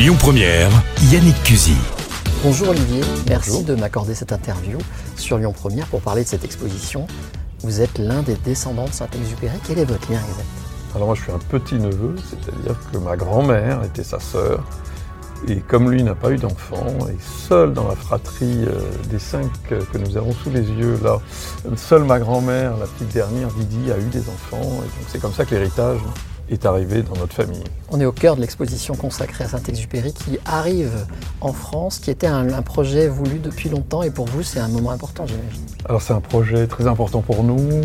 Lyon Première, Yannick Cusy. Bonjour Olivier, merci de m'accorder cette interview sur Lyon Première pour parler de cette exposition. Vous êtes l'un des descendants de Saint-Exupéry. Quel est votre lien exact? Alors moi je suis un petit neveu, c'est-à-dire que ma grand-mère était sa sœur. Et comme lui n'a pas eu d'enfant, et seul dans la fratrie euh, des cinq euh, que nous avons sous les yeux là, seule ma grand-mère, la petite dernière, Didi, a eu des enfants. Et donc c'est comme ça que l'héritage est arrivé dans notre famille. On est au cœur de l'exposition consacrée à Saint-Exupéry qui arrive en France, qui était un, un, projet voulu depuis longtemps et pour vous c'est un moment important j'imagine. Alors c'est un projet très important pour nous.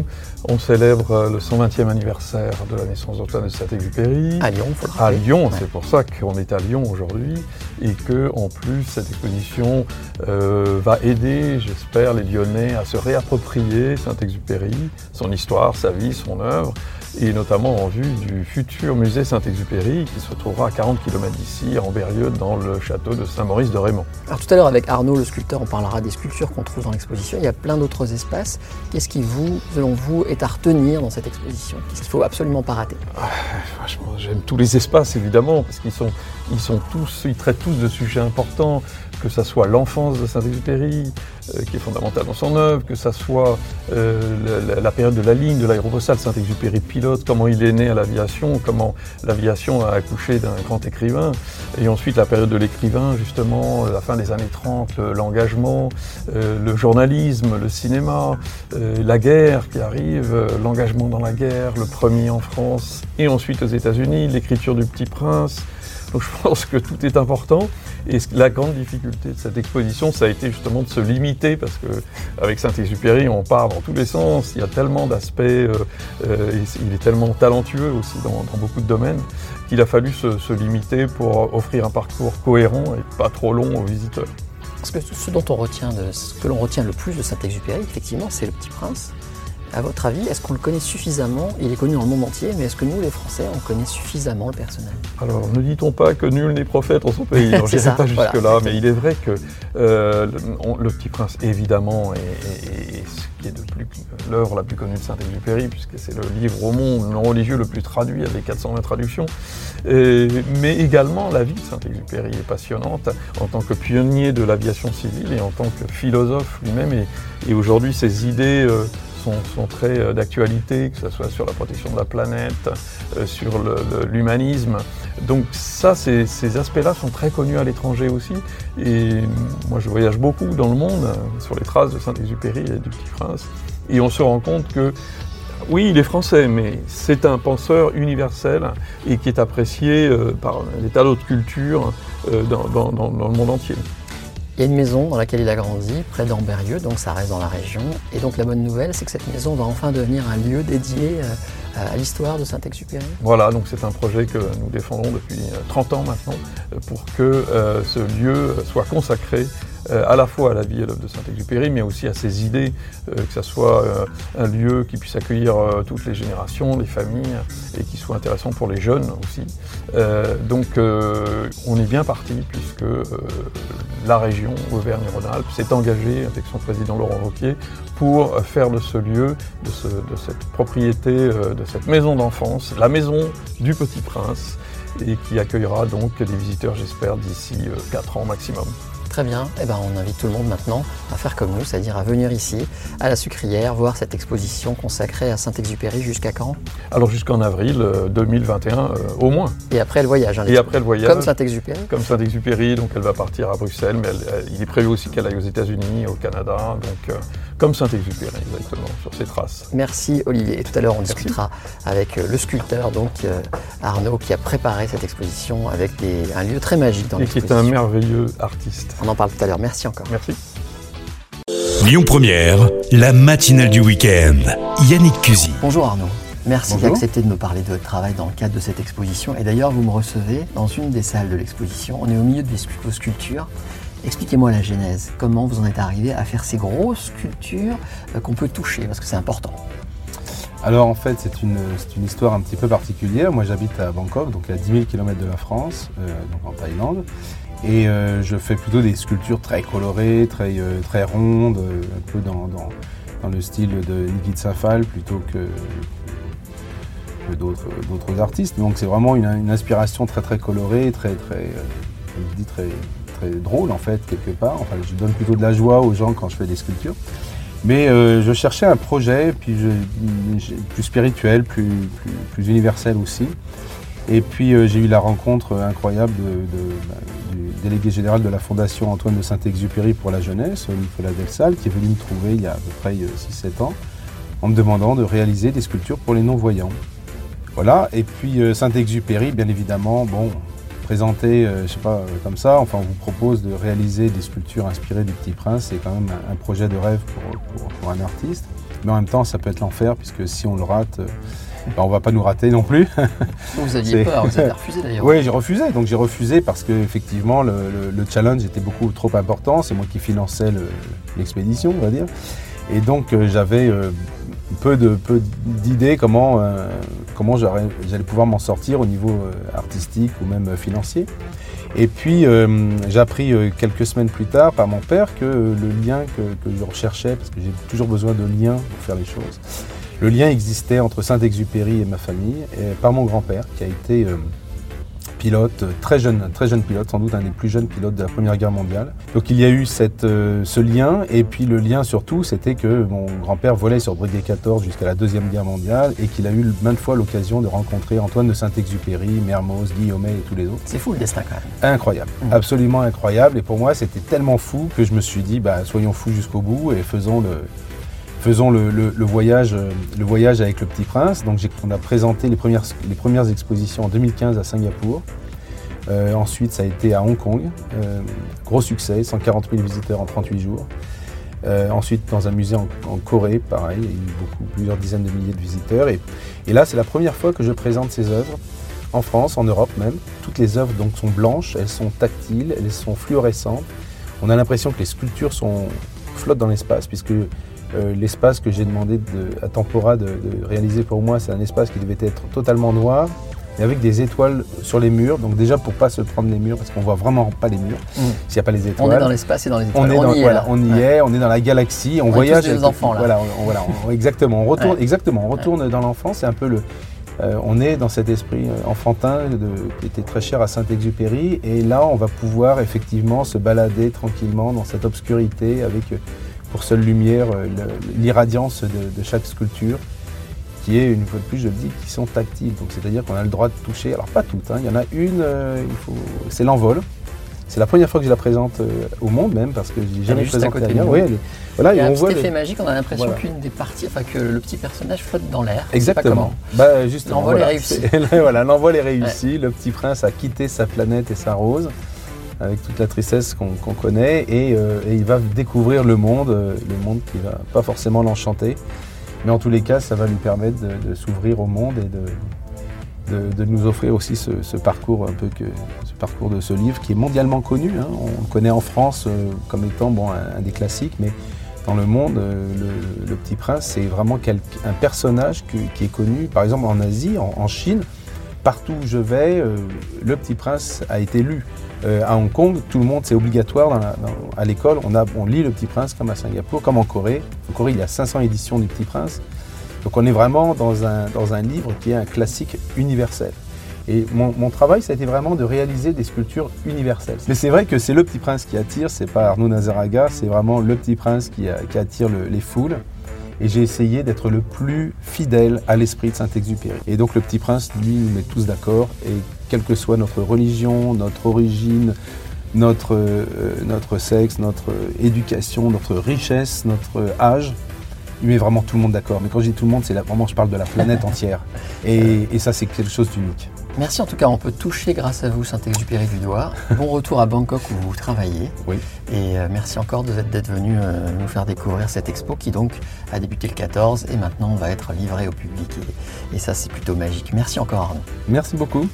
On célèbre le 120e anniversaire de la naissance d'Antoine de Saint-Exupéry. À Lyon, faut le À Lyon, ouais. c'est pour ça qu'on est à Lyon aujourd'hui et que en plus cette exposition euh, va aider, j'espère, les Lyonnais à se réapproprier Saint-Exupéry, son histoire, sa vie, son œuvre et notamment en vue du futur musée Saint-Exupéry qui se trouvera à 40 km d'ici, en Berrieux, dans le château de Saint-Maurice de Raymond. Alors tout à l'heure avec Arnaud, le sculpteur, on parlera des sculptures qu'on trouve dans l'exposition. Il y a plein d'autres espaces. Qu'est-ce qui, vous, selon vous, est à retenir dans cette exposition Qu'est-ce qu'il faut absolument pas rater? Ah, Franchement, j'aime tous les espaces évidemment parce qu'ils sont, ils sont tous, ils traitent tous de sujets importants que ça soit l'enfance de Saint-Exupéry, euh, qui est fondamentale dans son œuvre, que ça soit euh, la, période de la ligne, de l'aérobosale, Saint-Exupéry pilote, comment il est né à l'aviation, comment l'aviation a accouché d'un grand écrivain, et ensuite la période de l'écrivain, justement, la fin des années 30, l'engagement, euh, le journalisme, le cinéma, euh, la guerre qui arrive, l'engagement dans la guerre, le premier en France, et ensuite aux États-Unis, l'écriture du Petit Prince. Donc je pense que tout est important. Et la grande difficulté de cette exposition, ça a été justement de se limiter, parce que avec Saint-Exupéry, on part dans tous les sens. Il y a tellement d'aspects, euh, euh, il est tellement talentueux aussi dans, beaucoup de domaines, qu'il a fallu se, limiter pour offrir un parcours cohérent et pas trop long aux visiteurs. Parce que ce que l'on retient le plus de Saint-Exupéry, effectivement, c'est le Petit Prince. À votre avis, est-ce qu'on le connaît suffisamment? Il est connu dans le monde entier, mais est-ce que nous, les Français, on connaît suffisamment le personnage Alors, ne dit-on pas que nul n'est prophète en son pays? Je n'irai pas jusque-là, voilà, mais il est vrai que euh, le, le, Petit Prince, évidemment, est, est, est ce qui est de plus l'œuvre la plus connue de Saint-Exupéry, puisque c'est le livre au monde non religieux le plus traduit, avec 420 traductions. Et, mais également, la vie de Saint-Exupéry est passionnante en tant que pionnier de l'aviation civile et en tant que philosophe lui-même. Et, et aujourd'hui, ses idées euh, sont, très d'actualité, que ce soit sur la protection de la planète, euh, sur l'humanisme. Donc ça, ces, aspects-là sont très connus à l'étranger aussi. Et moi, je voyage beaucoup dans le monde, sur les traces de Saint-Exupéry et du Petit Prince. Et on se rend compte que oui, il est français, mais c'est un penseur universel et qui est apprécié euh, par des tas d'autres cultures euh, dans, le monde entier. Il y a une maison dans laquelle il a grandi, près d'Amberieux, donc ça reste dans la région. Et donc la bonne nouvelle, c'est que cette maison va enfin devenir un lieu dédié à l'histoire de Saint-Exupéry. Voilà, donc c'est un projet que nous défendons depuis 30 ans maintenant, pour que euh, ce lieu soit consacré euh, à la fois à la vie l'œuvre de Saint-Exupéry, mais aussi à ses idées, euh, que ce soit euh, un lieu qui puisse accueillir toutes les générations, les familles, et qui soit intéressant pour les jeunes aussi. donc on est bien parti, puisque la région Auvergne-Rhône-Alpes s'est engagée, avec son président Laurent Wauquiez, pour faire de ce lieu, de, de cette propriété, de cette maison d'enfance, la maison du Petit Prince, et qui accueillera donc des visiteurs, j'espère, d'ici 4 ans maximum. Très bien, eh ben, on invite tout le monde maintenant à faire comme nous, c'est-à-dire à venir ici, à la sucrière, voir cette exposition consacrée à Saint-Exupéry jusqu'à quand? Alors jusqu'en avril 2021 euh, au moins. Et après le voyage. Hein, Et après le voyage. Comme Saint-Exupéry. Comme Saint-Exupéry, donc elle va partir à Bruxelles, mais elle, elle, il est prévu aussi qu'elle aille aux États-Unis, au Canada, donc euh, comme Saint-Exupéry exactement, sur ses traces. Merci Olivier. Et tout à l'heure on Merci. discutera avec euh, le sculpteur, donc Arnaud, qui a préparé cette exposition avec des, un lieu très magique dans Et qui est un merveilleux artiste. On en parle tout à l'heure. Merci encore. Merci. Lyon Première, la matinale du week-end. Yannick Cusy. Bonjour Arnaud. Merci d'accepter de me parler de votre travail dans le cadre de cette exposition. Et d'ailleurs, vous me recevez dans une des salles de l'exposition. On est au milieu de vos sculptures. Expliquez-moi la genèse. Comment vous en êtes arrivé à faire ces grosses sculptures euh, qu'on peut toucher Parce que c'est important. Alors en fait, c'est une, une, histoire un petit peu particulière. Moi, j'habite à Bangkok, donc à 10 000 km de la France, euh, donc en Thaïlande. Et euh, je fais plutôt des sculptures très colorées, très, euh, très rondes, euh, un peu dans, dans, le style de Nikit Safal plutôt que, que d'autres artistes. Donc c'est vraiment une, inspiration très très colorée, très, très, très, très drôle en fait, quelque part. Enfin, je donne plutôt de la joie aux gens quand je fais des sculptures. Mais je cherchais un projet puis plus spirituel, plus, plus, universel aussi. Et puis euh, j'ai eu la rencontre incroyable bah, du délégué général de la Fondation Antoine de Saint-Exupéry pour la jeunesse, Nicolas Delsal, qui est venu me trouver il y a à peu près 6-7 euh, ans en me demandant de réaliser des sculptures pour les non-voyants. Voilà, et puis Saint-Exupéry, bien évidemment, bon, présenté, je sais pas, comme ça, enfin on vous propose de réaliser des sculptures inspirées du Petit Prince, c'est quand même un projet de rêve pour, un artiste. Mais en même temps, ça peut être l'enfer, puisque si on le rate, ben, on va pas nous rater non plus. Vous aviez peur, vous avez refusé d'ailleurs. Oui, j'ai refusé. Donc j'ai refusé parce que effectivement le, challenge était beaucoup trop important. C'est moi qui finançais l'expédition, on va dire. Et donc euh, j'avais euh, peu de peu d'idées comment euh, comment j'allais pouvoir m'en sortir au niveau artistique ou même financier. Et puis j'ai appris quelques semaines plus tard par mon père que le lien que, que je recherchais, parce que j'ai toujours besoin de liens pour faire les choses, le lien existait entre Saint-Exupéry et ma famille, par mon grand-père, qui a été euh, pilote, très jeune, très jeune pilote, sans doute un des plus jeunes pilotes de la Première Guerre mondiale. Donc il y a eu cette, euh, ce lien, et puis le lien surtout, c'était que mon grand-père volait sur Breguet 14 jusqu'à la Deuxième Guerre mondiale, et qu'il a eu maintes fois l'occasion de rencontrer Antoine de Saint-Exupéry, Mermoz, Guillaumet et tous les autres. C'est fou le destin quand même. Incroyable, mmh. absolument incroyable, et pour moi c'était tellement fou que je me suis dit, bah, soyons fous jusqu'au bout et faisons le faisons le, voyage, euh, le voyage avec le Petit Prince. Donc on a présenté les premières, les premières expositions en 2015 à Singapour. Euh, ensuite, ça a été à Hong Kong. Euh, gros succès, 140 000 visiteurs en 38 jours. ensuite, dans un musée en, Corée, pareil, il y a eu beaucoup, plusieurs dizaines de milliers de visiteurs. Et, là, c'est la première fois que je présente ces œuvres en France, en Europe même. Toutes les œuvres donc, sont blanches, elles sont tactiles, elles sont fluorescentes. On a l'impression que les sculptures sont, flottent dans l'espace, puisque euh, l'espace que j'ai demandé à Tempora de, réaliser pour moi, c'est un espace qui devait être totalement noir, mais avec des étoiles sur les murs. Donc déjà pour pas se prendre les murs, parce qu'on voit vraiment pas les murs mmh. s'il n'y a pas les étoiles. On est dans l'espace et dans les étoiles. On, est dans, y, est, on y est, on est dans la galaxie, on, voyage. Avec, enfants là. Voilà, voilà exactement. On retourne, exactement, on retourne dans l'enfance. C'est un peu le. Euh, on est dans cet esprit euh, enfantin qui était très cher à Saint-Exupéry, et là on va pouvoir effectivement se balader tranquillement dans cette obscurité avec pour seule lumière euh, l'irradiance de, chaque sculpture, qui est, une fois de plus, je le dis, qui sont tactiles. Donc c'est-à-dire qu'on a le droit de toucher, alors pas toutes, hein. il y en a une, euh, c'est l'envol. C'est la première fois que je la présente euh, au monde même, parce que j'ai jamais présenté ailleurs. Oui, voilà, il y a un petit effet magique, on a l'impression qu'une des parties, enfin que le petit personnage flotte dans l'air. Exactement. Bah, justement, l'envol est réussi. voilà, l'envol est réussi. Le petit prince a quitté sa planète et sa rose avec toute la tristesse qu'on connaît, euh, et, il va découvrir le monde, euh, le monde qui va pas forcément l'enchanter, mais en tous les cas, ça va lui permettre de, s'ouvrir au monde et de, nous offrir aussi ce, parcours un peu ce parcours de ce livre qui est mondialement connu. Hein. On le connaît en France euh, comme étant bon, un, des classiques, mais dans le monde, le, Petit Prince, c'est vraiment un personnage qui, est connu, par exemple en Asie, en, Chine, partout où je vais, le Petit Prince a été lu. Euh, à Hong Kong, tout le monde, c'est obligatoire à l'école. On, lit Le Petit Prince comme à Singapour, comme en Corée. En Corée, il y a 500 éditions du Petit Prince. Donc on est vraiment dans un, dans un livre qui est un classique universel. Et mon, travail, ça a été vraiment de réaliser des sculptures universelles. Mais c'est vrai que c'est le Petit Prince qui attire, c'est pas Arnaud Nazaraga, c'est vraiment le Petit Prince qui, attire les foules. Et j'ai essayé d'être le plus fidèle à l'esprit de Saint-Exupéry. Et donc le Petit Prince, lui, nous met tous d'accord. Et quelle que soit notre religion, notre origine, notre, euh, notre sexe, notre éducation, notre richesse, notre âge, il met vraiment tout le monde d'accord. Mais quand je dis tout le monde, c'est vraiment, je parle de la planète entière. Et, et ça, c'est quelque chose d'unique. Merci en tout cas, on peut toucher grâce à vous Saint-Exupéry du Doigt. Bon retour à Bangkok où vous travaillez. Oui. Et euh, merci encore d'être venu euh, nous faire découvrir cette expo qui donc a débuté le 14 et maintenant va être livrée au public. Et, et ça c'est plutôt magique. Merci encore Arnaud. Merci beaucoup.